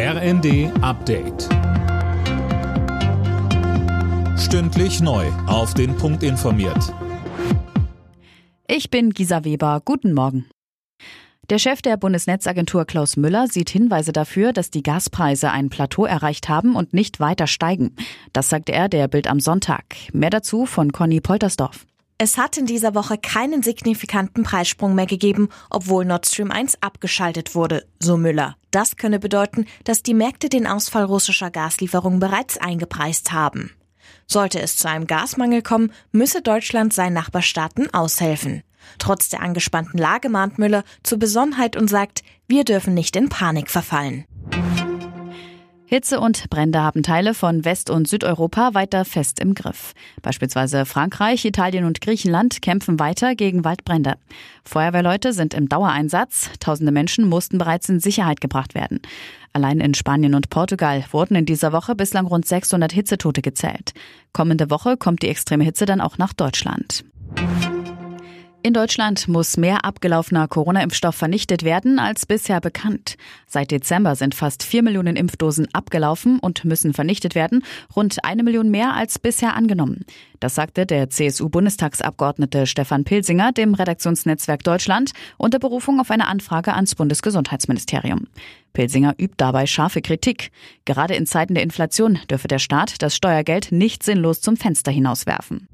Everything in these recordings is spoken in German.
RND Update. Stündlich neu. Auf den Punkt informiert. Ich bin Gisa Weber. Guten Morgen. Der Chef der Bundesnetzagentur Klaus Müller sieht Hinweise dafür, dass die Gaspreise ein Plateau erreicht haben und nicht weiter steigen. Das sagte er der Bild am Sonntag. Mehr dazu von Conny Poltersdorf. Es hat in dieser Woche keinen signifikanten Preissprung mehr gegeben, obwohl Nord Stream 1 abgeschaltet wurde, so Müller. Das könne bedeuten, dass die Märkte den Ausfall russischer Gaslieferungen bereits eingepreist haben. Sollte es zu einem Gasmangel kommen, müsse Deutschland seinen Nachbarstaaten aushelfen. Trotz der angespannten Lage mahnt Müller zur Besonnenheit und sagt, wir dürfen nicht in Panik verfallen. Hitze und Brände haben Teile von West- und Südeuropa weiter fest im Griff. Beispielsweise Frankreich, Italien und Griechenland kämpfen weiter gegen Waldbrände. Feuerwehrleute sind im Dauereinsatz. Tausende Menschen mussten bereits in Sicherheit gebracht werden. Allein in Spanien und Portugal wurden in dieser Woche bislang rund 600 Hitzetote gezählt. Kommende Woche kommt die extreme Hitze dann auch nach Deutschland. In Deutschland muss mehr abgelaufener Corona-Impfstoff vernichtet werden als bisher bekannt. Seit Dezember sind fast vier Millionen Impfdosen abgelaufen und müssen vernichtet werden, rund eine Million mehr als bisher angenommen. Das sagte der CSU-Bundestagsabgeordnete Stefan Pilsinger dem Redaktionsnetzwerk Deutschland unter Berufung auf eine Anfrage ans Bundesgesundheitsministerium. Pilsinger übt dabei scharfe Kritik. Gerade in Zeiten der Inflation dürfe der Staat das Steuergeld nicht sinnlos zum Fenster hinauswerfen.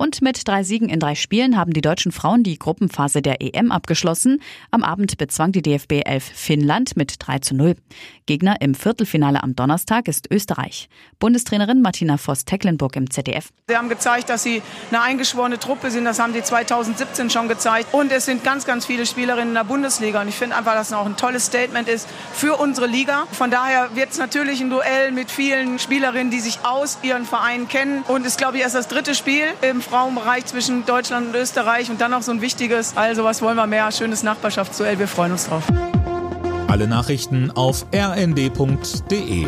Und mit drei Siegen in drei Spielen haben die deutschen Frauen die Gruppenphase der EM abgeschlossen. Am Abend bezwang die DFB 11 Finnland mit 3 zu 0. Gegner im Viertelfinale am Donnerstag ist Österreich. Bundestrainerin Martina Voss-Tecklenburg im ZDF. Sie haben gezeigt, dass sie eine eingeschworene Truppe sind. Das haben sie 2017 schon gezeigt. Und es sind ganz, ganz viele Spielerinnen in der Bundesliga. Und ich finde einfach, dass es auch ein tolles Statement ist für unsere Liga. Von daher wird es natürlich ein Duell mit vielen Spielerinnen, die sich aus ihren Vereinen kennen. Und es ist, glaube ich, erst das dritte Spiel im Frauenbereich zwischen Deutschland und Österreich und dann noch so ein wichtiges. Also was wollen wir mehr? Schönes Nachbarschaftsduell. Wir freuen uns drauf. Alle Nachrichten auf rnd.de